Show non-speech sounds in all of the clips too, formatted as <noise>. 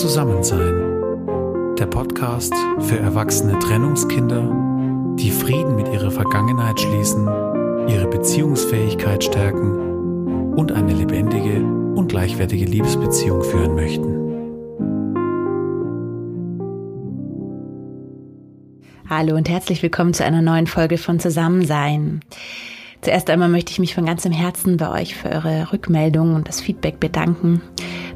Zusammensein. Der Podcast für erwachsene Trennungskinder, die Frieden mit ihrer Vergangenheit schließen, ihre Beziehungsfähigkeit stärken und eine lebendige und gleichwertige Liebesbeziehung führen möchten. Hallo und herzlich willkommen zu einer neuen Folge von Zusammensein. Zuerst einmal möchte ich mich von ganzem Herzen bei euch für eure Rückmeldungen und das Feedback bedanken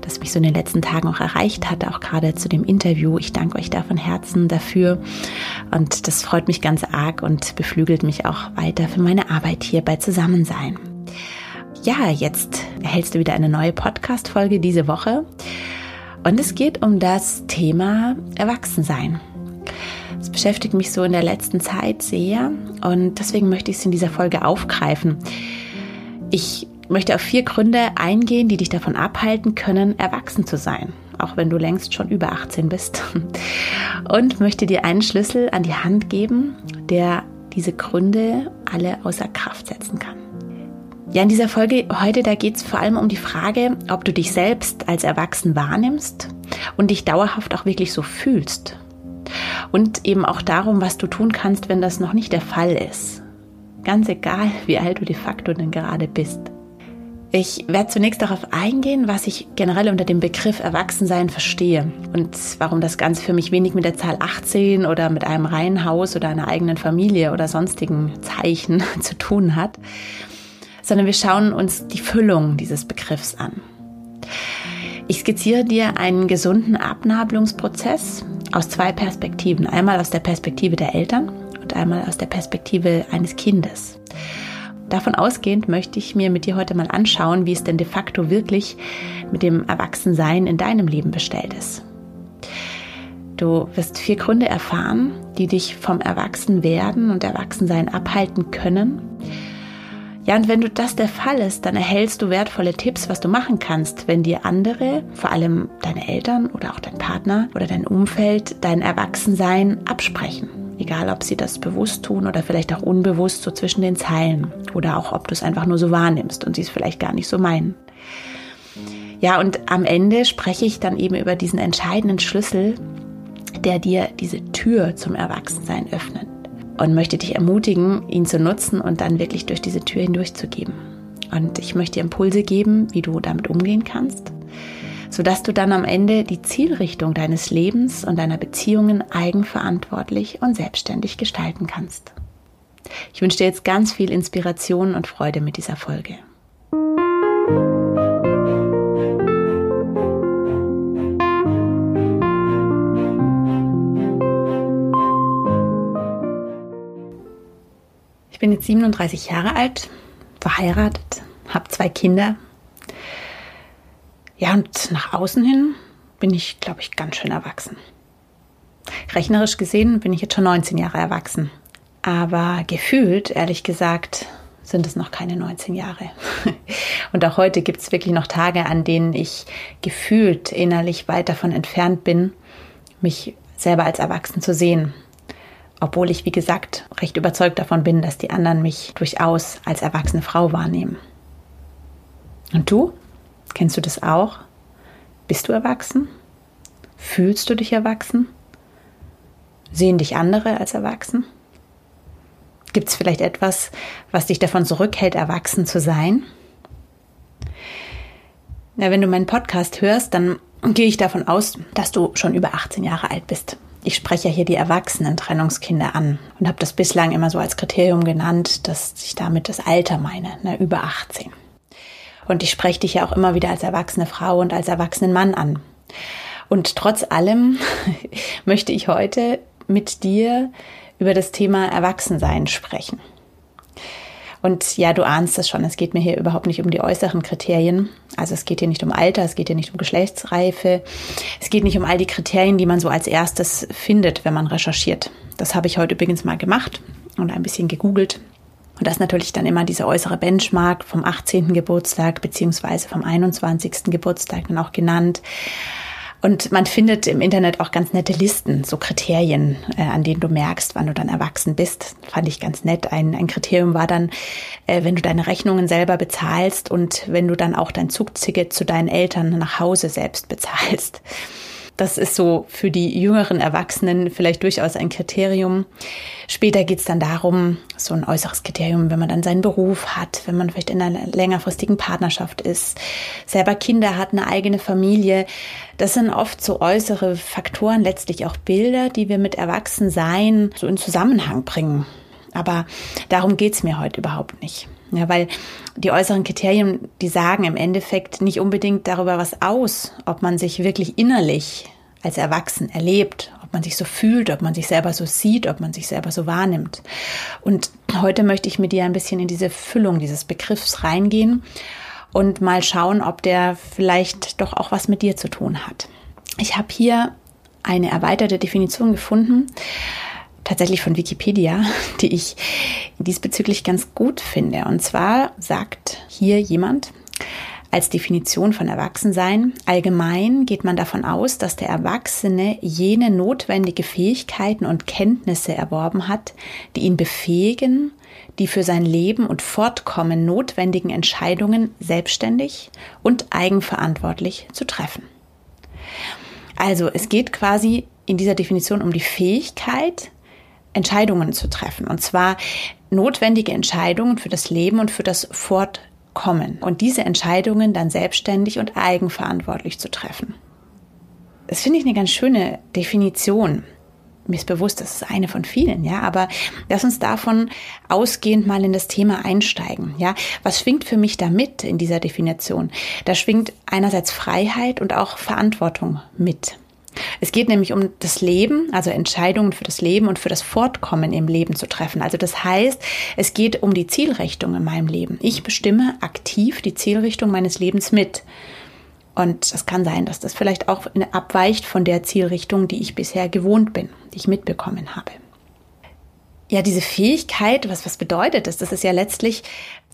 das mich so in den letzten Tagen auch erreicht hat, auch gerade zu dem Interview. Ich danke euch da von Herzen dafür und das freut mich ganz arg und beflügelt mich auch weiter für meine Arbeit hier bei Zusammensein. Ja, jetzt erhältst du wieder eine neue Podcast-Folge diese Woche und es geht um das Thema Erwachsensein. Es beschäftigt mich so in der letzten Zeit sehr und deswegen möchte ich es in dieser Folge aufgreifen. Ich möchte auf vier Gründe eingehen, die dich davon abhalten können, erwachsen zu sein, auch wenn du längst schon über 18 bist. <laughs> Und möchte dir einen Schlüssel an die Hand geben, der diese Gründe alle außer Kraft setzen kann. Ja, in dieser Folge heute, da geht es vor allem um die Frage, ob du dich selbst als erwachsen wahrnimmst und dich dauerhaft auch wirklich so fühlst. Und eben auch darum, was du tun kannst, wenn das noch nicht der Fall ist. Ganz egal, wie alt du de facto denn gerade bist. Ich werde zunächst darauf eingehen, was ich generell unter dem Begriff Erwachsensein verstehe und warum das Ganze für mich wenig mit der Zahl 18 oder mit einem Reihenhaus oder einer eigenen Familie oder sonstigen Zeichen <laughs> zu tun hat, sondern wir schauen uns die Füllung dieses Begriffs an. Ich skizziere dir einen gesunden Abnabelungsprozess aus zwei Perspektiven. Einmal aus der Perspektive der Eltern und einmal aus der Perspektive eines Kindes. Davon ausgehend möchte ich mir mit dir heute mal anschauen, wie es denn de facto wirklich mit dem Erwachsensein in deinem Leben bestellt ist. Du wirst vier Gründe erfahren, die dich vom Erwachsenwerden und Erwachsensein abhalten können. Ja, und wenn du das der Fall ist, dann erhältst du wertvolle Tipps, was du machen kannst, wenn dir andere, vor allem deine Eltern oder auch dein Partner oder dein Umfeld, dein Erwachsensein absprechen. Egal, ob sie das bewusst tun oder vielleicht auch unbewusst so zwischen den Zeilen oder auch ob du es einfach nur so wahrnimmst und sie es vielleicht gar nicht so meinen. Ja, und am Ende spreche ich dann eben über diesen entscheidenden Schlüssel, der dir diese Tür zum Erwachsensein öffnet und möchte dich ermutigen, ihn zu nutzen und dann wirklich durch diese Tür hindurchzugeben. Und ich möchte dir Impulse geben, wie du damit umgehen kannst sodass du dann am Ende die Zielrichtung deines Lebens und deiner Beziehungen eigenverantwortlich und selbstständig gestalten kannst. Ich wünsche dir jetzt ganz viel Inspiration und Freude mit dieser Folge. Ich bin jetzt 37 Jahre alt, verheiratet, habe zwei Kinder ja, und nach außen hin bin ich, glaube ich, ganz schön erwachsen. Rechnerisch gesehen bin ich jetzt schon 19 Jahre erwachsen. Aber gefühlt, ehrlich gesagt, sind es noch keine 19 Jahre. <laughs> Und auch heute gibt es wirklich noch Tage, an denen ich gefühlt innerlich weit davon entfernt bin, mich selber als erwachsen zu sehen. Obwohl ich, wie gesagt, recht überzeugt davon bin, dass die anderen mich durchaus als erwachsene Frau wahrnehmen. Und du? Kennst du das auch? Bist du erwachsen? Fühlst du dich erwachsen? Sehen dich andere als erwachsen? Gibt es vielleicht etwas, was dich davon zurückhält, erwachsen zu sein? Ja, wenn du meinen Podcast hörst, dann gehe ich davon aus, dass du schon über 18 Jahre alt bist. Ich spreche ja hier die erwachsenen Trennungskinder an und habe das bislang immer so als Kriterium genannt, dass ich damit das Alter meine, ne, über 18. Und ich spreche dich ja auch immer wieder als erwachsene Frau und als erwachsenen Mann an. Und trotz allem <laughs> möchte ich heute mit dir über das Thema Erwachsensein sprechen. Und ja, du ahnst es schon, es geht mir hier überhaupt nicht um die äußeren Kriterien. Also es geht hier nicht um Alter, es geht hier nicht um Geschlechtsreife, es geht nicht um all die Kriterien, die man so als erstes findet, wenn man recherchiert. Das habe ich heute übrigens mal gemacht und ein bisschen gegoogelt. Und das ist natürlich dann immer dieser äußere Benchmark vom 18. Geburtstag beziehungsweise vom 21. Geburtstag dann auch genannt. Und man findet im Internet auch ganz nette Listen, so Kriterien, äh, an denen du merkst, wann du dann erwachsen bist. Fand ich ganz nett. Ein, ein Kriterium war dann, äh, wenn du deine Rechnungen selber bezahlst und wenn du dann auch dein Zugticket zu deinen Eltern nach Hause selbst bezahlst. Das ist so für die jüngeren Erwachsenen vielleicht durchaus ein Kriterium. Später geht es dann darum, so ein äußeres Kriterium, wenn man dann seinen Beruf hat, wenn man vielleicht in einer längerfristigen Partnerschaft ist, selber Kinder hat, eine eigene Familie. Das sind oft so äußere Faktoren, letztlich auch Bilder, die wir mit Erwachsensein so in Zusammenhang bringen. Aber darum geht es mir heute überhaupt nicht. Ja, weil die äußeren Kriterien, die sagen im Endeffekt nicht unbedingt darüber was aus, ob man sich wirklich innerlich als Erwachsen erlebt, ob man sich so fühlt, ob man sich selber so sieht, ob man sich selber so wahrnimmt. Und heute möchte ich mit dir ein bisschen in diese Füllung dieses Begriffs reingehen und mal schauen, ob der vielleicht doch auch was mit dir zu tun hat. Ich habe hier eine erweiterte Definition gefunden tatsächlich von Wikipedia, <laughs> die ich diesbezüglich ganz gut finde. Und zwar sagt hier jemand, als Definition von Erwachsensein. Allgemein geht man davon aus, dass der Erwachsene jene notwendige Fähigkeiten und Kenntnisse erworben hat, die ihn befähigen, die für sein Leben und Fortkommen notwendigen Entscheidungen selbstständig und eigenverantwortlich zu treffen. Also es geht quasi in dieser Definition um die Fähigkeit, Entscheidungen zu treffen. Und zwar notwendige Entscheidungen für das Leben und für das Fortkommen. Und diese Entscheidungen dann selbstständig und eigenverantwortlich zu treffen. Das finde ich eine ganz schöne Definition. Mir ist bewusst, das ist eine von vielen, ja, aber lass uns davon ausgehend mal in das Thema einsteigen, ja. Was schwingt für mich da mit in dieser Definition? Da schwingt einerseits Freiheit und auch Verantwortung mit. Es geht nämlich um das Leben, also Entscheidungen für das Leben und für das Fortkommen im Leben zu treffen. Also das heißt, es geht um die Zielrichtung in meinem Leben. Ich bestimme aktiv die Zielrichtung meines Lebens mit. Und es kann sein, dass das vielleicht auch abweicht von der Zielrichtung, die ich bisher gewohnt bin, die ich mitbekommen habe. Ja, diese Fähigkeit, was, was bedeutet das? Das ist ja letztlich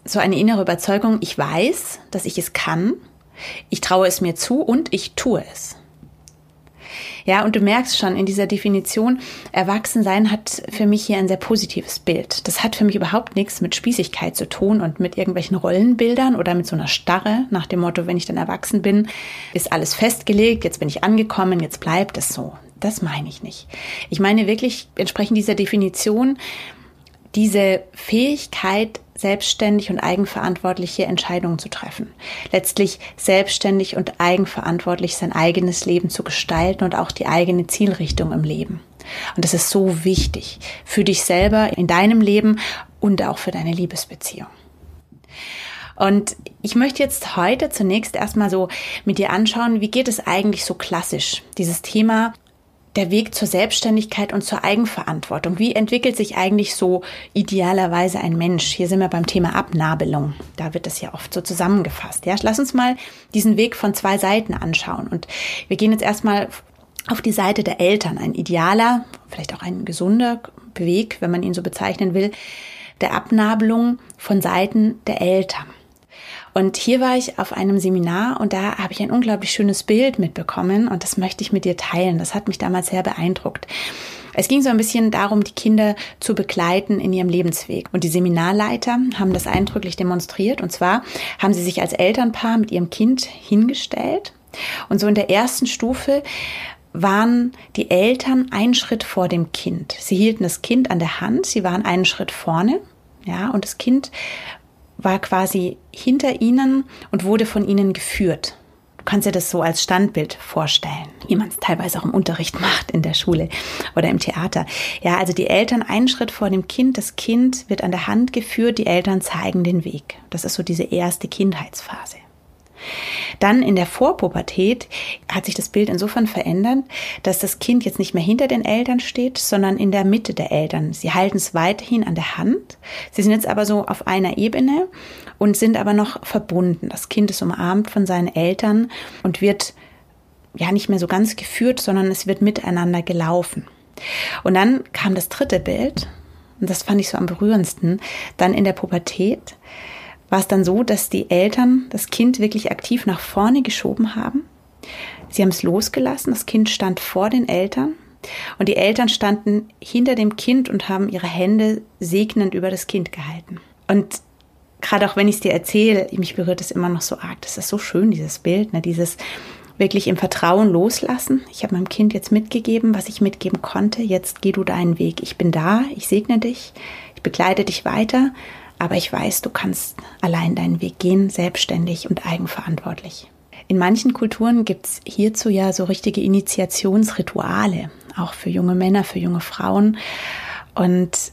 so eine innere Überzeugung, ich weiß, dass ich es kann, ich traue es mir zu und ich tue es. Ja, und du merkst schon in dieser Definition, Erwachsensein hat für mich hier ein sehr positives Bild. Das hat für mich überhaupt nichts mit Spießigkeit zu tun und mit irgendwelchen Rollenbildern oder mit so einer Starre nach dem Motto, wenn ich dann erwachsen bin, ist alles festgelegt, jetzt bin ich angekommen, jetzt bleibt es so. Das meine ich nicht. Ich meine wirklich entsprechend dieser Definition, diese Fähigkeit, selbstständig und eigenverantwortliche Entscheidungen zu treffen. Letztlich selbstständig und eigenverantwortlich sein eigenes Leben zu gestalten und auch die eigene Zielrichtung im Leben. Und das ist so wichtig für dich selber in deinem Leben und auch für deine Liebesbeziehung. Und ich möchte jetzt heute zunächst erstmal so mit dir anschauen, wie geht es eigentlich so klassisch, dieses Thema der Weg zur Selbstständigkeit und zur Eigenverantwortung. Wie entwickelt sich eigentlich so idealerweise ein Mensch? Hier sind wir beim Thema Abnabelung. Da wird das ja oft so zusammengefasst. Ja, lass uns mal diesen Weg von zwei Seiten anschauen. Und wir gehen jetzt erstmal auf die Seite der Eltern. Ein idealer, vielleicht auch ein gesunder Weg, wenn man ihn so bezeichnen will, der Abnabelung von Seiten der Eltern. Und hier war ich auf einem Seminar und da habe ich ein unglaublich schönes Bild mitbekommen und das möchte ich mit dir teilen. Das hat mich damals sehr beeindruckt. Es ging so ein bisschen darum, die Kinder zu begleiten in ihrem Lebensweg. Und die Seminarleiter haben das eindrücklich demonstriert. Und zwar haben sie sich als Elternpaar mit ihrem Kind hingestellt. Und so in der ersten Stufe waren die Eltern einen Schritt vor dem Kind. Sie hielten das Kind an der Hand, sie waren einen Schritt vorne, ja, und das Kind war quasi hinter ihnen und wurde von ihnen geführt. Du kannst dir das so als Standbild vorstellen, wie man es teilweise auch im Unterricht macht in der Schule oder im Theater. Ja, also die Eltern einen Schritt vor dem Kind, das Kind wird an der Hand geführt, die Eltern zeigen den Weg. Das ist so diese erste Kindheitsphase. Dann in der Vorpubertät hat sich das Bild insofern verändert, dass das Kind jetzt nicht mehr hinter den Eltern steht, sondern in der Mitte der Eltern. Sie halten es weiterhin an der Hand. Sie sind jetzt aber so auf einer Ebene und sind aber noch verbunden. Das Kind ist umarmt von seinen Eltern und wird ja nicht mehr so ganz geführt, sondern es wird miteinander gelaufen. Und dann kam das dritte Bild, und das fand ich so am berührendsten, dann in der Pubertät war es dann so, dass die Eltern das Kind wirklich aktiv nach vorne geschoben haben. Sie haben es losgelassen, das Kind stand vor den Eltern und die Eltern standen hinter dem Kind und haben ihre Hände segnend über das Kind gehalten. Und gerade auch wenn ich es dir erzähle, mich berührt es immer noch so arg. Das ist so schön, dieses Bild, ne? dieses wirklich im Vertrauen loslassen. Ich habe meinem Kind jetzt mitgegeben, was ich mitgeben konnte. Jetzt geh du deinen Weg. Ich bin da, ich segne dich, ich begleite dich weiter, aber ich weiß, du kannst allein deinen Weg gehen, selbstständig und eigenverantwortlich. In manchen Kulturen gibt es hierzu ja so richtige Initiationsrituale, auch für junge Männer, für junge Frauen. Und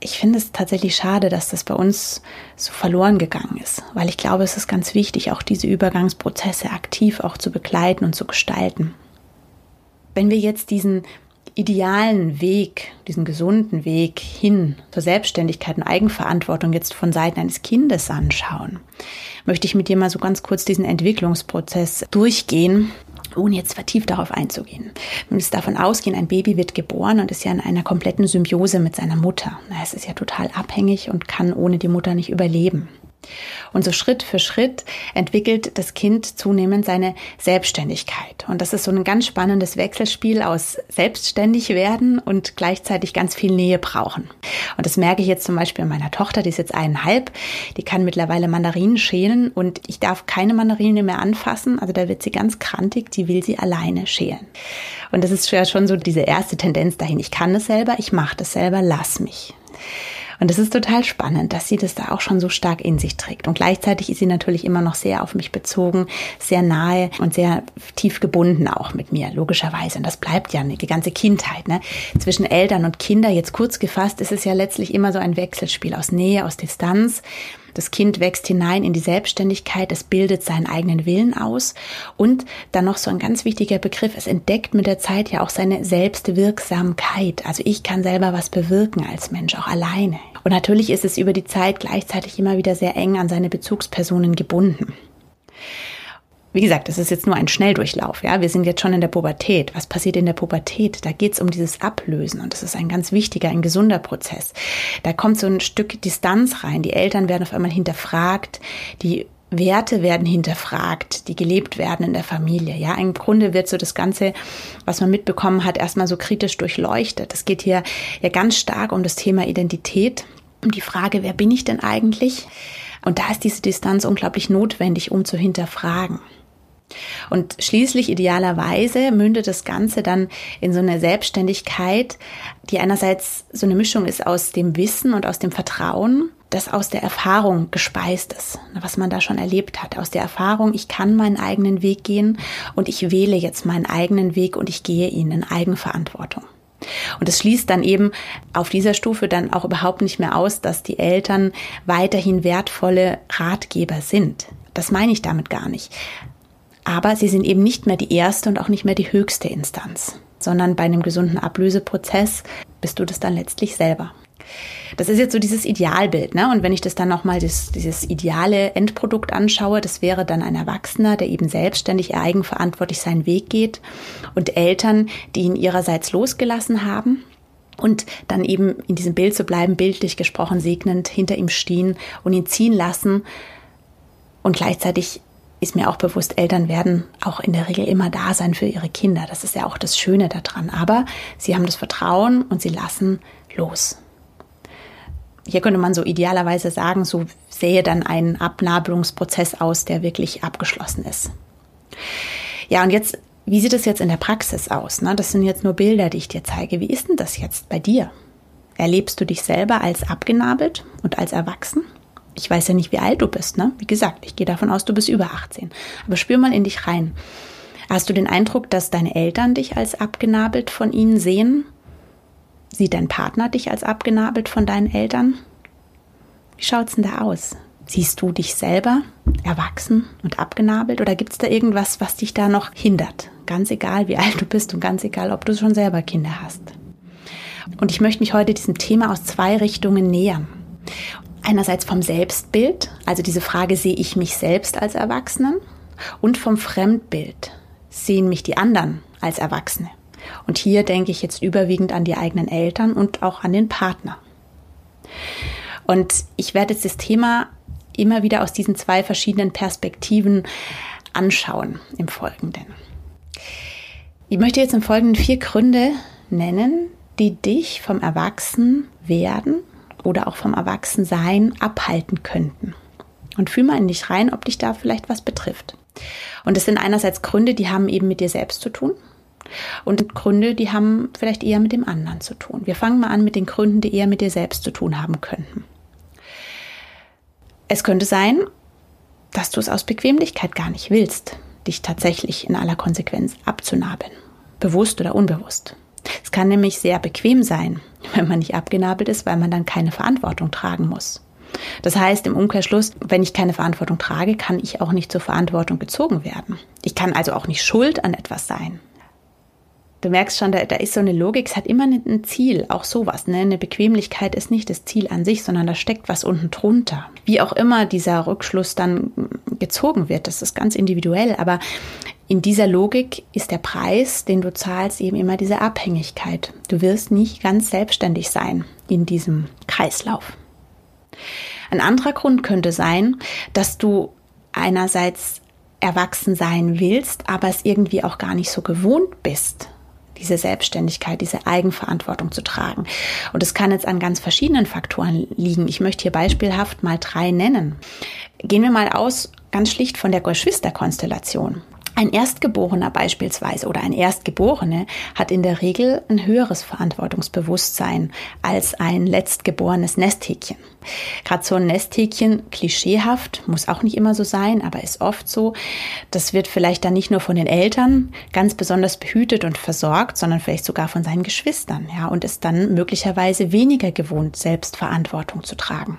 ich finde es tatsächlich schade, dass das bei uns so verloren gegangen ist, weil ich glaube, es ist ganz wichtig, auch diese Übergangsprozesse aktiv auch zu begleiten und zu gestalten. Wenn wir jetzt diesen idealen Weg, diesen gesunden Weg hin zur Selbstständigkeit und Eigenverantwortung jetzt von Seiten eines Kindes anschauen, möchte ich mit dir mal so ganz kurz diesen Entwicklungsprozess durchgehen ohne jetzt vertieft darauf einzugehen. Wir davon ausgehen, ein Baby wird geboren und ist ja in einer kompletten Symbiose mit seiner Mutter. Es ist ja total abhängig und kann ohne die Mutter nicht überleben. Und so Schritt für Schritt entwickelt das Kind zunehmend seine Selbstständigkeit. Und das ist so ein ganz spannendes Wechselspiel aus selbstständig werden und gleichzeitig ganz viel Nähe brauchen. Und das merke ich jetzt zum Beispiel an meiner Tochter, die ist jetzt eineinhalb, die kann mittlerweile Mandarinen schälen und ich darf keine Mandarine mehr anfassen. Also da wird sie ganz krantig, die will sie alleine schälen. Und das ist ja schon so diese erste Tendenz dahin. Ich kann das selber, ich mache das selber, lass mich. Und es ist total spannend, dass sie das da auch schon so stark in sich trägt. Und gleichzeitig ist sie natürlich immer noch sehr auf mich bezogen, sehr nahe und sehr tief gebunden auch mit mir, logischerweise. Und das bleibt ja die ganze Kindheit. Ne? Zwischen Eltern und Kinder, jetzt kurz gefasst, ist es ja letztlich immer so ein Wechselspiel aus Nähe, aus Distanz. Das Kind wächst hinein in die Selbstständigkeit, es bildet seinen eigenen Willen aus und dann noch so ein ganz wichtiger Begriff, es entdeckt mit der Zeit ja auch seine Selbstwirksamkeit. Also ich kann selber was bewirken als Mensch, auch alleine. Und natürlich ist es über die Zeit gleichzeitig immer wieder sehr eng an seine Bezugspersonen gebunden. Wie gesagt, das ist jetzt nur ein Schnelldurchlauf. Ja, wir sind jetzt schon in der Pubertät. Was passiert in der Pubertät? Da geht es um dieses Ablösen und das ist ein ganz wichtiger, ein gesunder Prozess. Da kommt so ein Stück Distanz rein. Die Eltern werden auf einmal hinterfragt. Die Werte werden hinterfragt, die gelebt werden in der Familie. Ja, im Grunde wird so das Ganze, was man mitbekommen hat, erstmal so kritisch durchleuchtet. Es geht hier ja ganz stark um das Thema Identität, um die Frage, wer bin ich denn eigentlich? Und da ist diese Distanz unglaublich notwendig, um zu hinterfragen. Und schließlich idealerweise mündet das Ganze dann in so eine Selbstständigkeit, die einerseits so eine Mischung ist aus dem Wissen und aus dem Vertrauen, das aus der Erfahrung gespeist ist, was man da schon erlebt hat. Aus der Erfahrung, ich kann meinen eigenen Weg gehen und ich wähle jetzt meinen eigenen Weg und ich gehe ihn in Eigenverantwortung. Und es schließt dann eben auf dieser Stufe dann auch überhaupt nicht mehr aus, dass die Eltern weiterhin wertvolle Ratgeber sind. Das meine ich damit gar nicht. Aber sie sind eben nicht mehr die erste und auch nicht mehr die höchste Instanz, sondern bei einem gesunden Ablöseprozess bist du das dann letztlich selber. Das ist jetzt so dieses Idealbild, ne? Und wenn ich das dann nochmal dieses ideale Endprodukt anschaue, das wäre dann ein Erwachsener, der eben selbstständig eigenverantwortlich seinen Weg geht und Eltern, die ihn ihrerseits losgelassen haben und dann eben in diesem Bild zu bleiben, bildlich gesprochen, segnend hinter ihm stehen und ihn ziehen lassen und gleichzeitig ist mir auch bewusst, Eltern werden auch in der Regel immer da sein für ihre Kinder. Das ist ja auch das Schöne daran. Aber sie haben das Vertrauen und sie lassen los. Hier könnte man so idealerweise sagen, so sähe dann ein Abnabelungsprozess aus, der wirklich abgeschlossen ist. Ja, und jetzt, wie sieht es jetzt in der Praxis aus? Ne? Das sind jetzt nur Bilder, die ich dir zeige. Wie ist denn das jetzt bei dir? Erlebst du dich selber als abgenabelt und als erwachsen? Ich weiß ja nicht, wie alt du bist, ne? Wie gesagt, ich gehe davon aus, du bist über 18. Aber spür mal in dich rein. Hast du den Eindruck, dass deine Eltern dich als abgenabelt von ihnen sehen? Sieht dein Partner dich als abgenabelt von deinen Eltern? Wie schaut's denn da aus? Siehst du dich selber erwachsen und abgenabelt oder gibt's da irgendwas, was dich da noch hindert? Ganz egal, wie alt du bist und ganz egal, ob du schon selber Kinder hast. Und ich möchte mich heute diesem Thema aus zwei Richtungen nähern. Einerseits vom Selbstbild, also diese Frage, sehe ich mich selbst als Erwachsenen? Und vom Fremdbild, sehen mich die anderen als Erwachsene? Und hier denke ich jetzt überwiegend an die eigenen Eltern und auch an den Partner. Und ich werde jetzt das Thema immer wieder aus diesen zwei verschiedenen Perspektiven anschauen im Folgenden. Ich möchte jetzt im Folgenden vier Gründe nennen, die dich vom Erwachsenwerden oder auch vom Erwachsensein abhalten könnten. Und fühl mal in dich rein, ob dich da vielleicht was betrifft. Und es sind einerseits Gründe, die haben eben mit dir selbst zu tun. Und Gründe, die haben vielleicht eher mit dem anderen zu tun. Wir fangen mal an mit den Gründen, die eher mit dir selbst zu tun haben könnten. Es könnte sein, dass du es aus Bequemlichkeit gar nicht willst, dich tatsächlich in aller Konsequenz abzunabeln, bewusst oder unbewusst. Es kann nämlich sehr bequem sein, wenn man nicht abgenabelt ist, weil man dann keine Verantwortung tragen muss. Das heißt im Umkehrschluss, wenn ich keine Verantwortung trage, kann ich auch nicht zur Verantwortung gezogen werden. Ich kann also auch nicht schuld an etwas sein. Du merkst schon, da, da ist so eine Logik, es hat immer ein Ziel, auch sowas. Ne? Eine Bequemlichkeit ist nicht das Ziel an sich, sondern da steckt was unten drunter. Wie auch immer dieser Rückschluss dann gezogen wird, das ist ganz individuell, aber in dieser Logik ist der Preis, den du zahlst, eben immer diese Abhängigkeit. Du wirst nicht ganz selbstständig sein in diesem Kreislauf. Ein anderer Grund könnte sein, dass du einerseits erwachsen sein willst, aber es irgendwie auch gar nicht so gewohnt bist diese Selbstständigkeit, diese Eigenverantwortung zu tragen. Und es kann jetzt an ganz verschiedenen Faktoren liegen. Ich möchte hier beispielhaft mal drei nennen. Gehen wir mal aus ganz schlicht von der Geschwisterkonstellation. Ein Erstgeborener beispielsweise oder ein Erstgeborene hat in der Regel ein höheres Verantwortungsbewusstsein als ein letztgeborenes Nesthäkchen. Gerade so ein Nesthäkchen, klischeehaft, muss auch nicht immer so sein, aber ist oft so. Das wird vielleicht dann nicht nur von den Eltern ganz besonders behütet und versorgt, sondern vielleicht sogar von seinen Geschwistern, ja, und ist dann möglicherweise weniger gewohnt, selbst Verantwortung zu tragen.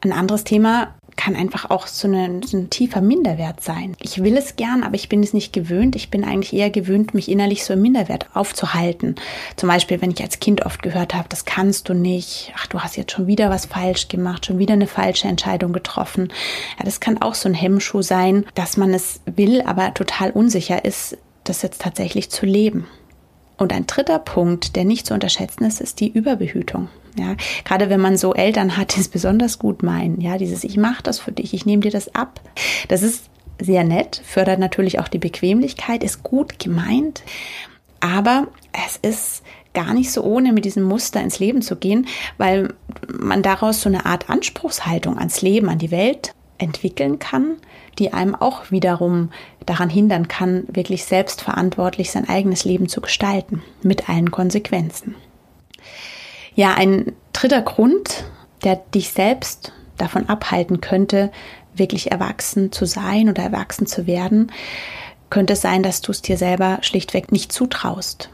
Ein anderes Thema kann einfach auch so, eine, so ein tiefer Minderwert sein. Ich will es gern, aber ich bin es nicht gewöhnt. Ich bin eigentlich eher gewöhnt, mich innerlich so im Minderwert aufzuhalten. Zum Beispiel, wenn ich als Kind oft gehört habe, das kannst du nicht. Ach, du hast jetzt schon wieder was falsch gemacht, schon wieder eine falsche Entscheidung getroffen. Ja, das kann auch so ein Hemmschuh sein, dass man es will, aber total unsicher ist, das jetzt tatsächlich zu leben. Und ein dritter Punkt, der nicht zu unterschätzen ist, ist die Überbehütung. Ja, gerade wenn man so Eltern hat, die es besonders gut meinen, ja, dieses ich mache das für dich, ich nehme dir das ab. Das ist sehr nett, fördert natürlich auch die Bequemlichkeit, ist gut gemeint, aber es ist gar nicht so ohne mit diesem Muster ins Leben zu gehen, weil man daraus so eine Art Anspruchshaltung ans Leben, an die Welt entwickeln kann, die einem auch wiederum daran hindern kann, wirklich selbstverantwortlich sein eigenes Leben zu gestalten, mit allen Konsequenzen. Ja, ein dritter Grund, der dich selbst davon abhalten könnte, wirklich erwachsen zu sein oder erwachsen zu werden, könnte sein, dass du es dir selber schlichtweg nicht zutraust.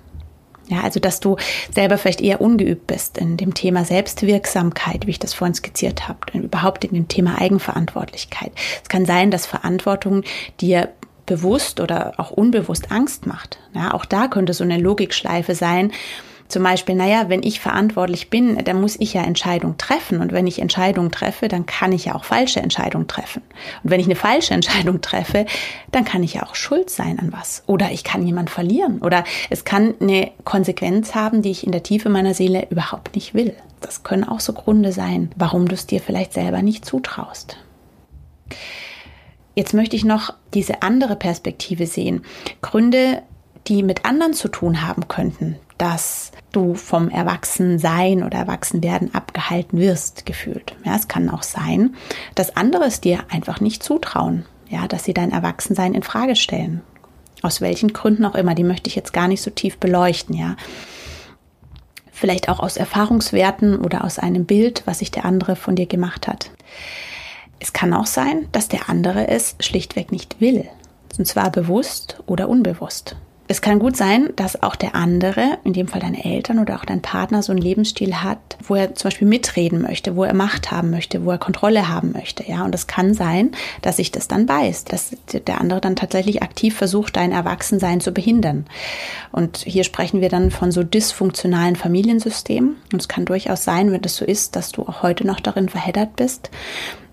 Ja, also dass du selber vielleicht eher ungeübt bist in dem Thema Selbstwirksamkeit, wie ich das vorhin skizziert habe, überhaupt in dem Thema Eigenverantwortlichkeit. Es kann sein, dass Verantwortung dir bewusst oder auch unbewusst Angst macht. Ja, auch da könnte so eine Logikschleife sein, zum Beispiel, naja, wenn ich verantwortlich bin, dann muss ich ja Entscheidungen treffen. Und wenn ich Entscheidungen treffe, dann kann ich ja auch falsche Entscheidungen treffen. Und wenn ich eine falsche Entscheidung treffe, dann kann ich ja auch schuld sein an was. Oder ich kann jemand verlieren. Oder es kann eine Konsequenz haben, die ich in der Tiefe meiner Seele überhaupt nicht will. Das können auch so Gründe sein, warum du es dir vielleicht selber nicht zutraust. Jetzt möchte ich noch diese andere Perspektive sehen. Gründe, die mit anderen zu tun haben könnten, dass du vom Erwachsensein oder Erwachsenwerden abgehalten wirst, gefühlt. Ja, es kann auch sein, dass andere es dir einfach nicht zutrauen, ja, dass sie dein Erwachsensein in Frage stellen. Aus welchen Gründen auch immer, die möchte ich jetzt gar nicht so tief beleuchten, ja. Vielleicht auch aus Erfahrungswerten oder aus einem Bild, was sich der andere von dir gemacht hat. Es kann auch sein, dass der andere es schlichtweg nicht will, und zwar bewusst oder unbewusst. Es kann gut sein, dass auch der andere, in dem Fall deine Eltern oder auch dein Partner, so einen Lebensstil hat, wo er zum Beispiel mitreden möchte, wo er Macht haben möchte, wo er Kontrolle haben möchte. Ja, und es kann sein, dass sich das dann beißt, dass der andere dann tatsächlich aktiv versucht, dein Erwachsensein zu behindern. Und hier sprechen wir dann von so dysfunktionalen Familiensystemen. Und es kann durchaus sein, wenn das so ist, dass du auch heute noch darin verheddert bist.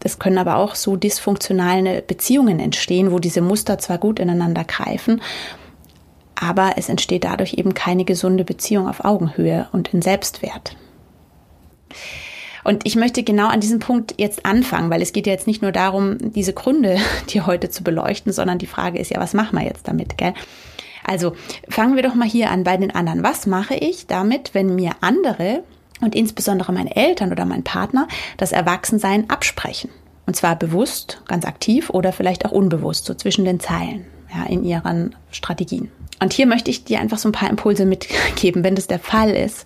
Es können aber auch so dysfunktionale Beziehungen entstehen, wo diese Muster zwar gut ineinander greifen, aber es entsteht dadurch eben keine gesunde Beziehung auf Augenhöhe und in Selbstwert. Und ich möchte genau an diesem Punkt jetzt anfangen, weil es geht ja jetzt nicht nur darum, diese Gründe <laughs> dir heute zu beleuchten, sondern die Frage ist ja, was machen wir jetzt damit, gell? Also fangen wir doch mal hier an bei den anderen. Was mache ich damit, wenn mir andere und insbesondere meine Eltern oder mein Partner das Erwachsensein absprechen? Und zwar bewusst, ganz aktiv oder vielleicht auch unbewusst, so zwischen den Zeilen, ja, in ihren Strategien. Und hier möchte ich dir einfach so ein paar Impulse mitgeben. Wenn das der Fall ist,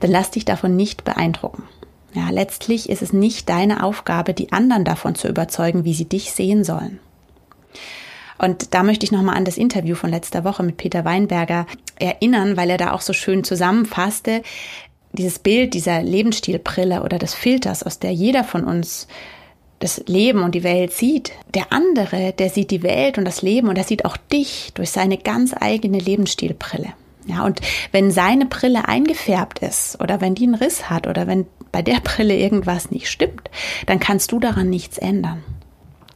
dann lass dich davon nicht beeindrucken. Ja, letztlich ist es nicht deine Aufgabe, die anderen davon zu überzeugen, wie sie dich sehen sollen. Und da möchte ich nochmal an das Interview von letzter Woche mit Peter Weinberger erinnern, weil er da auch so schön zusammenfasste, dieses Bild dieser Lebensstilbrille oder des Filters, aus der jeder von uns das Leben und die Welt sieht. Der andere, der sieht die Welt und das Leben und er sieht auch dich durch seine ganz eigene Lebensstilbrille. Ja, und wenn seine Brille eingefärbt ist oder wenn die einen Riss hat oder wenn bei der <laughs> Brille irgendwas nicht stimmt, dann kannst du daran nichts ändern.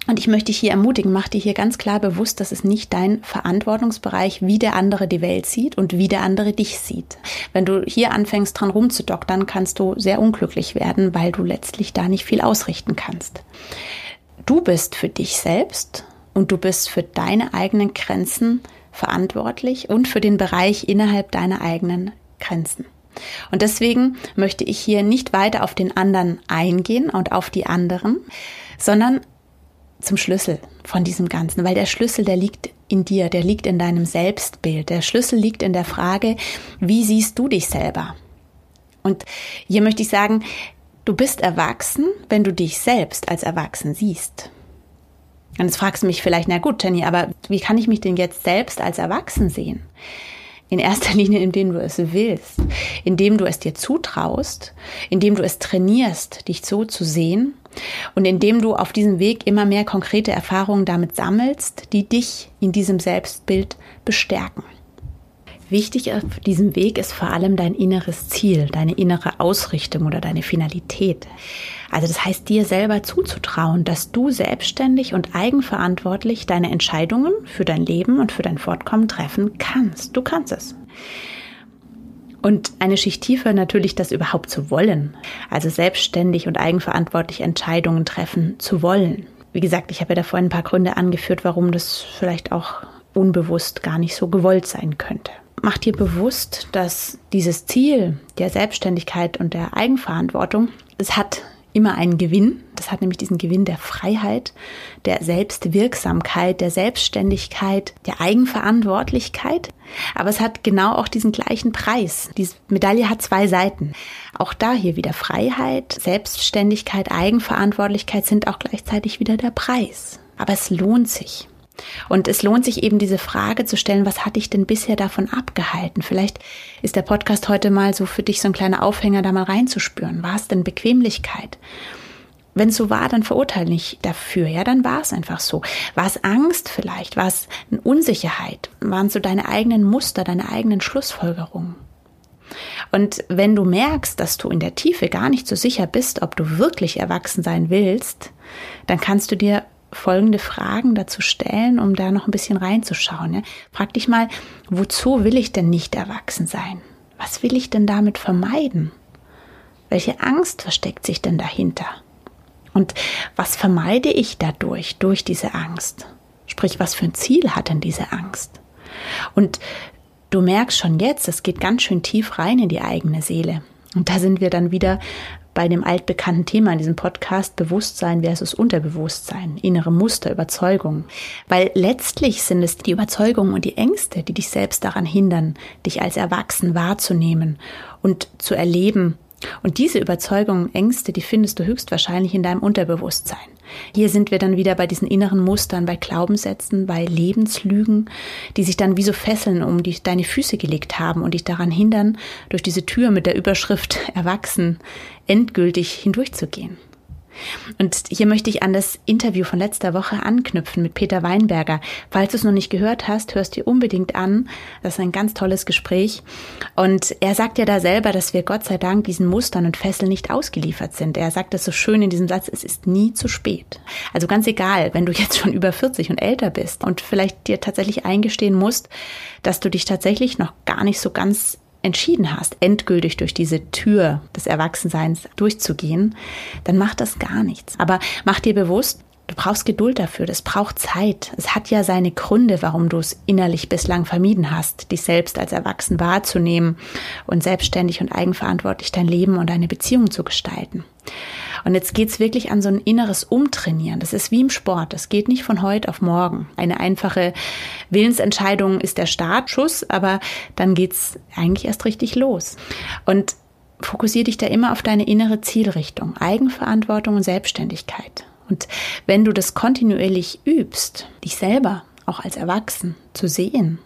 Und ich möchte dich hier ermutigen, mach dir hier ganz klar bewusst, dass es nicht dein Verantwortungsbereich, wie der andere die Welt sieht und wie der andere dich sieht. Wenn du hier anfängst dran rumzudoktern, kannst du sehr unglücklich werden, weil du letztlich da nicht viel ausrichten kannst. Du bist für dich selbst und du bist für deine eigenen Grenzen verantwortlich und für den Bereich innerhalb deiner eigenen Grenzen. Und deswegen möchte ich hier nicht weiter auf den anderen eingehen und auf die anderen, sondern zum Schlüssel von diesem Ganzen, weil der Schlüssel, der liegt in dir, der liegt in deinem Selbstbild. Der Schlüssel liegt in der Frage, wie siehst du dich selber? Und hier möchte ich sagen, du bist erwachsen, wenn du dich selbst als erwachsen siehst. Und jetzt fragst du mich vielleicht, na gut, Jenny, aber wie kann ich mich denn jetzt selbst als erwachsen sehen? In erster Linie, indem du es willst, indem du es dir zutraust, indem du es trainierst, dich so zu sehen und indem du auf diesem Weg immer mehr konkrete Erfahrungen damit sammelst, die dich in diesem Selbstbild bestärken. Wichtig auf diesem Weg ist vor allem dein inneres Ziel, deine innere Ausrichtung oder deine Finalität. Also das heißt, dir selber zuzutrauen, dass du selbstständig und eigenverantwortlich deine Entscheidungen für dein Leben und für dein Fortkommen treffen kannst. Du kannst es. Und eine Schicht tiefer natürlich das überhaupt zu wollen. Also selbstständig und eigenverantwortlich Entscheidungen treffen zu wollen. Wie gesagt, ich habe ja da vorhin ein paar Gründe angeführt, warum das vielleicht auch unbewusst gar nicht so gewollt sein könnte mach dir bewusst, dass dieses Ziel der Selbstständigkeit und der Eigenverantwortung, es hat immer einen Gewinn. Das hat nämlich diesen Gewinn der Freiheit, der Selbstwirksamkeit, der Selbstständigkeit, der Eigenverantwortlichkeit. Aber es hat genau auch diesen gleichen Preis. Diese Medaille hat zwei Seiten. Auch da hier wieder Freiheit, Selbstständigkeit, Eigenverantwortlichkeit sind auch gleichzeitig wieder der Preis. Aber es lohnt sich. Und es lohnt sich eben diese Frage zu stellen, was hat dich denn bisher davon abgehalten? Vielleicht ist der Podcast heute mal so für dich so ein kleiner Aufhänger, da mal reinzuspüren. War es denn Bequemlichkeit? Wenn es so war, dann verurteile nicht dafür. Ja, dann war es einfach so. War es Angst vielleicht? War es eine Unsicherheit? Waren es so deine eigenen Muster, deine eigenen Schlussfolgerungen? Und wenn du merkst, dass du in der Tiefe gar nicht so sicher bist, ob du wirklich erwachsen sein willst, dann kannst du dir folgende Fragen dazu stellen, um da noch ein bisschen reinzuschauen. Ja? Frag dich mal, wozu will ich denn nicht erwachsen sein? Was will ich denn damit vermeiden? Welche Angst versteckt sich denn dahinter? Und was vermeide ich dadurch, durch diese Angst? Sprich, was für ein Ziel hat denn diese Angst? Und du merkst schon jetzt, es geht ganz schön tief rein in die eigene Seele. Und da sind wir dann wieder bei dem altbekannten Thema in diesem Podcast Bewusstsein versus Unterbewusstsein, innere Muster, Überzeugungen. Weil letztlich sind es die Überzeugungen und die Ängste, die dich selbst daran hindern, dich als Erwachsen wahrzunehmen und zu erleben, und diese Überzeugungen, Ängste, die findest du höchstwahrscheinlich in deinem Unterbewusstsein. Hier sind wir dann wieder bei diesen inneren Mustern, bei Glaubenssätzen, bei Lebenslügen, die sich dann wie so Fesseln um die, deine Füße gelegt haben und dich daran hindern, durch diese Tür mit der Überschrift <laughs> Erwachsen endgültig hindurchzugehen. Und hier möchte ich an das Interview von letzter Woche anknüpfen mit Peter Weinberger. Falls du es noch nicht gehört hast, hörst dir unbedingt an. Das ist ein ganz tolles Gespräch. Und er sagt ja da selber, dass wir Gott sei Dank diesen Mustern und Fesseln nicht ausgeliefert sind. Er sagt es so schön in diesem Satz, es ist nie zu spät. Also ganz egal, wenn du jetzt schon über 40 und älter bist und vielleicht dir tatsächlich eingestehen musst, dass du dich tatsächlich noch gar nicht so ganz entschieden hast, endgültig durch diese Tür des Erwachsenseins durchzugehen, dann macht das gar nichts. Aber mach dir bewusst, Du brauchst Geduld dafür, das braucht Zeit. Es hat ja seine Gründe, warum du es innerlich bislang vermieden hast, dich selbst als erwachsen wahrzunehmen und selbstständig und eigenverantwortlich dein Leben und deine Beziehung zu gestalten. Und jetzt geht's wirklich an so ein inneres Umtrainieren. Das ist wie im Sport. Das geht nicht von heute auf morgen. Eine einfache Willensentscheidung ist der Startschuss, aber dann geht's eigentlich erst richtig los. Und fokussiere dich da immer auf deine innere Zielrichtung, Eigenverantwortung und Selbstständigkeit. Und wenn du das kontinuierlich übst, dich selber auch als Erwachsen zu sehen,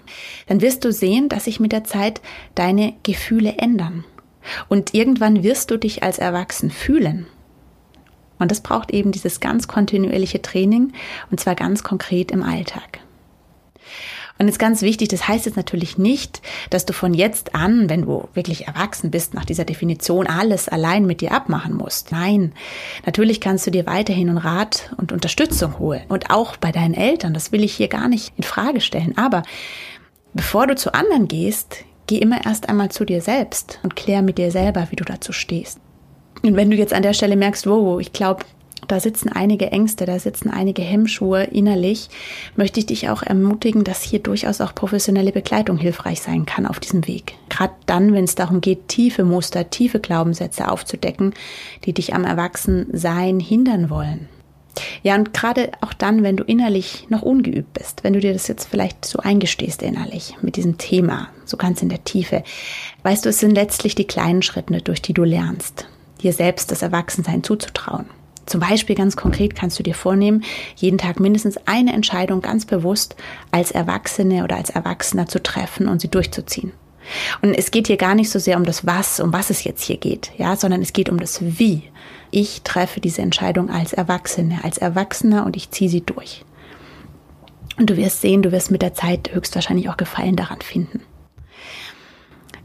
dann wirst du sehen, dass sich mit der Zeit deine Gefühle ändern. Und irgendwann wirst du dich als Erwachsen fühlen. Und das braucht eben dieses ganz kontinuierliche Training und zwar ganz konkret im Alltag. Und jetzt ganz wichtig, das heißt jetzt natürlich nicht, dass du von jetzt an, wenn du wirklich erwachsen bist, nach dieser Definition alles allein mit dir abmachen musst. Nein, natürlich kannst du dir weiterhin einen Rat und Unterstützung holen. Und auch bei deinen Eltern, das will ich hier gar nicht in Frage stellen. Aber bevor du zu anderen gehst, geh immer erst einmal zu dir selbst und klär mit dir selber, wie du dazu stehst. Und wenn du jetzt an der Stelle merkst, wow, ich glaube, da sitzen einige Ängste, da sitzen einige Hemmschuhe innerlich, möchte ich dich auch ermutigen, dass hier durchaus auch professionelle Begleitung hilfreich sein kann auf diesem Weg. Gerade dann, wenn es darum geht, tiefe Muster, tiefe Glaubenssätze aufzudecken, die dich am Erwachsensein hindern wollen. Ja, und gerade auch dann, wenn du innerlich noch ungeübt bist, wenn du dir das jetzt vielleicht so eingestehst innerlich mit diesem Thema, so ganz in der Tiefe, weißt du, es sind letztlich die kleinen Schritte, durch die du lernst dir selbst das Erwachsensein zuzutrauen. Zum Beispiel ganz konkret kannst du dir vornehmen, jeden Tag mindestens eine Entscheidung ganz bewusst als Erwachsene oder als Erwachsener zu treffen und sie durchzuziehen. Und es geht hier gar nicht so sehr um das Was, um was es jetzt hier geht, ja, sondern es geht um das Wie. Ich treffe diese Entscheidung als Erwachsene, als Erwachsener und ich ziehe sie durch. Und du wirst sehen, du wirst mit der Zeit höchstwahrscheinlich auch Gefallen daran finden.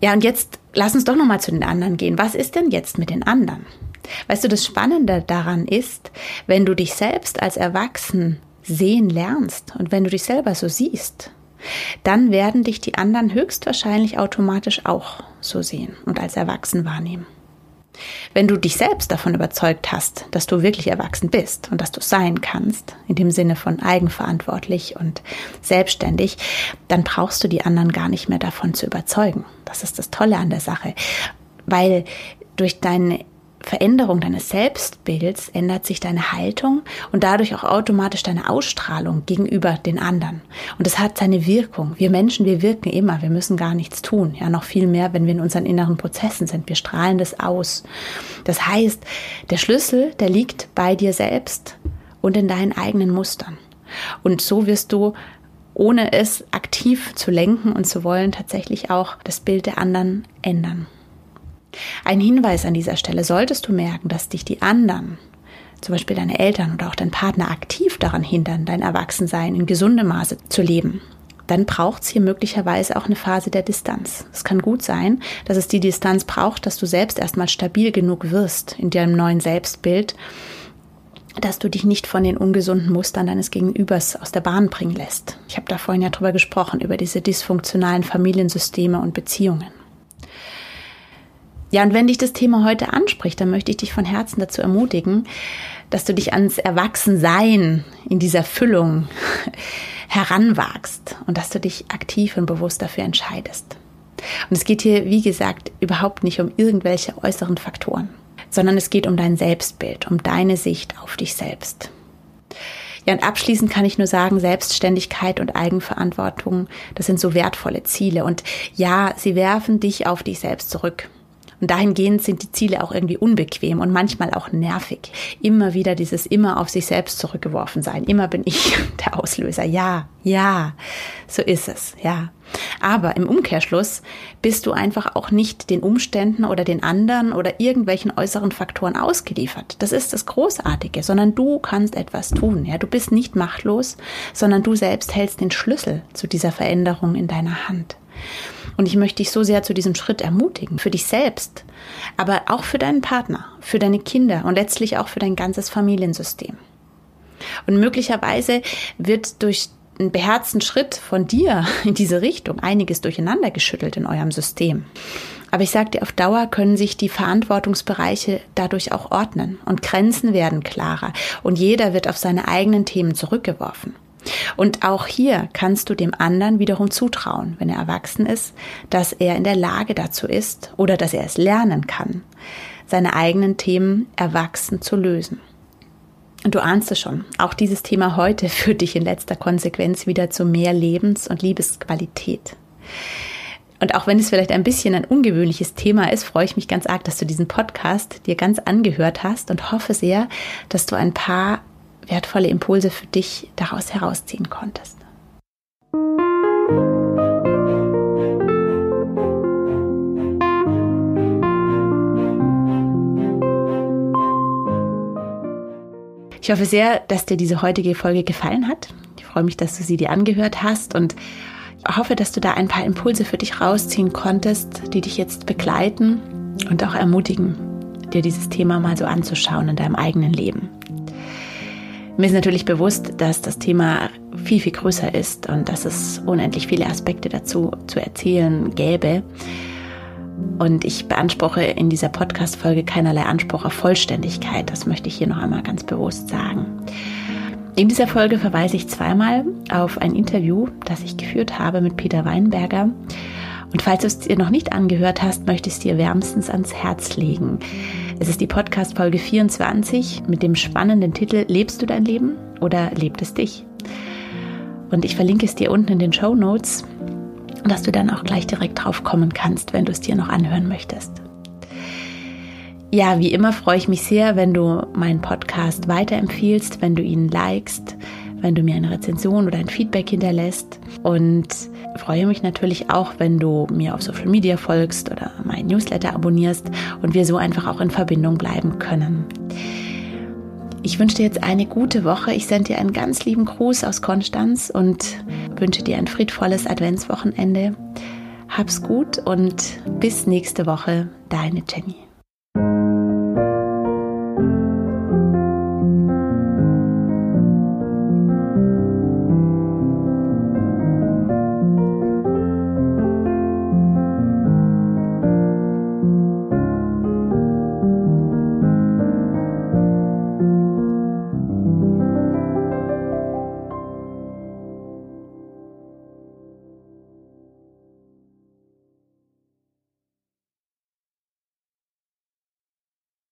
Ja, und jetzt lass uns doch noch mal zu den anderen gehen. Was ist denn jetzt mit den anderen? Weißt du, das Spannende daran ist, wenn du dich selbst als Erwachsen sehen lernst und wenn du dich selber so siehst, dann werden dich die anderen höchstwahrscheinlich automatisch auch so sehen und als erwachsen wahrnehmen. Wenn du dich selbst davon überzeugt hast, dass du wirklich erwachsen bist und dass du sein kannst, in dem Sinne von eigenverantwortlich und selbstständig, dann brauchst du die anderen gar nicht mehr davon zu überzeugen. Das ist das Tolle an der Sache, weil durch deine Veränderung deines Selbstbilds ändert sich deine Haltung und dadurch auch automatisch deine Ausstrahlung gegenüber den anderen. Und es hat seine Wirkung. Wir Menschen, wir wirken immer. Wir müssen gar nichts tun. Ja, noch viel mehr, wenn wir in unseren inneren Prozessen sind. Wir strahlen das aus. Das heißt, der Schlüssel, der liegt bei dir selbst und in deinen eigenen Mustern. Und so wirst du ohne es aktiv zu lenken und zu wollen, tatsächlich auch das Bild der anderen ändern. Ein Hinweis an dieser Stelle, solltest du merken, dass dich die anderen, zum Beispiel deine Eltern oder auch dein Partner, aktiv daran hindern, dein Erwachsensein in gesundem Maße zu leben, dann braucht es hier möglicherweise auch eine Phase der Distanz. Es kann gut sein, dass es die Distanz braucht, dass du selbst erstmal stabil genug wirst in deinem neuen Selbstbild, dass du dich nicht von den ungesunden Mustern deines Gegenübers aus der Bahn bringen lässt. Ich habe da vorhin ja drüber gesprochen, über diese dysfunktionalen Familiensysteme und Beziehungen. Ja, und wenn dich das Thema heute anspricht, dann möchte ich dich von Herzen dazu ermutigen, dass du dich ans Erwachsensein in dieser Füllung <laughs> heranwagst und dass du dich aktiv und bewusst dafür entscheidest. Und es geht hier, wie gesagt, überhaupt nicht um irgendwelche äußeren Faktoren, sondern es geht um dein Selbstbild, um deine Sicht auf dich selbst. Ja, und abschließend kann ich nur sagen, Selbstständigkeit und Eigenverantwortung, das sind so wertvolle Ziele. Und ja, sie werfen dich auf dich selbst zurück. Und dahingehend sind die Ziele auch irgendwie unbequem und manchmal auch nervig. Immer wieder dieses immer auf sich selbst zurückgeworfen sein. Immer bin ich <laughs> der Auslöser. Ja, ja, so ist es, ja. Aber im Umkehrschluss bist du einfach auch nicht den Umständen oder den anderen oder irgendwelchen äußeren Faktoren ausgeliefert. Das ist das Großartige, sondern du kannst etwas tun. Ja, du bist nicht machtlos, sondern du selbst hältst den Schlüssel zu dieser Veränderung in deiner Hand. Und ich möchte dich so sehr zu diesem Schritt ermutigen, für dich selbst, aber auch für deinen Partner, für deine Kinder und letztlich auch für dein ganzes Familiensystem. Und möglicherweise wird durch einen beherzten Schritt von dir in diese Richtung einiges durcheinander geschüttelt in eurem System. Aber ich sage dir, auf Dauer können sich die Verantwortungsbereiche dadurch auch ordnen und Grenzen werden klarer und jeder wird auf seine eigenen Themen zurückgeworfen. Und auch hier kannst du dem anderen wiederum zutrauen, wenn er erwachsen ist, dass er in der Lage dazu ist oder dass er es lernen kann, seine eigenen Themen erwachsen zu lösen. Und du ahnst es schon, auch dieses Thema heute <laughs> führt dich in letzter Konsequenz wieder zu mehr Lebens- und Liebesqualität. Und auch wenn es vielleicht ein bisschen ein ungewöhnliches Thema ist, freue ich mich ganz arg, dass du diesen Podcast dir ganz angehört hast und hoffe sehr, dass du ein paar wertvolle Impulse für dich daraus herausziehen konntest. Ich hoffe sehr, dass dir diese heutige Folge gefallen hat. Ich freue mich, dass du sie dir angehört hast und hoffe, dass du da ein paar Impulse für dich rausziehen konntest, die dich jetzt begleiten und auch ermutigen, dir dieses Thema mal so anzuschauen in deinem eigenen Leben. Mir ist natürlich bewusst, dass das Thema viel, viel größer ist und dass es unendlich viele Aspekte dazu zu erzählen gäbe. Und ich beanspruche in dieser Podcast-Folge keinerlei Anspruch auf Vollständigkeit. Das möchte ich hier noch einmal ganz bewusst sagen. In dieser Folge verweise ich zweimal auf ein Interview, das ich geführt habe mit Peter Weinberger. Und falls du es dir noch nicht angehört hast, möchte ich es dir wärmstens ans Herz legen. Es ist die Podcast-Folge 24 mit dem spannenden Titel Lebst du dein Leben oder lebt es dich? Und ich verlinke es dir unten in den Show Notes, dass du dann auch gleich direkt drauf kommen kannst, wenn du es dir noch anhören möchtest. Ja, wie immer freue ich mich sehr, wenn du meinen Podcast weiterempfiehlst, wenn du ihn likest, wenn du mir eine Rezension oder ein Feedback hinterlässt. Und freue mich natürlich auch, wenn du mir auf Social Media folgst oder mein Newsletter abonnierst und wir so einfach auch in Verbindung bleiben können. Ich wünsche dir jetzt eine gute Woche. Ich sende dir einen ganz lieben Gruß aus Konstanz und wünsche dir ein friedvolles Adventswochenende. Hab's gut und bis nächste Woche, deine Jenny.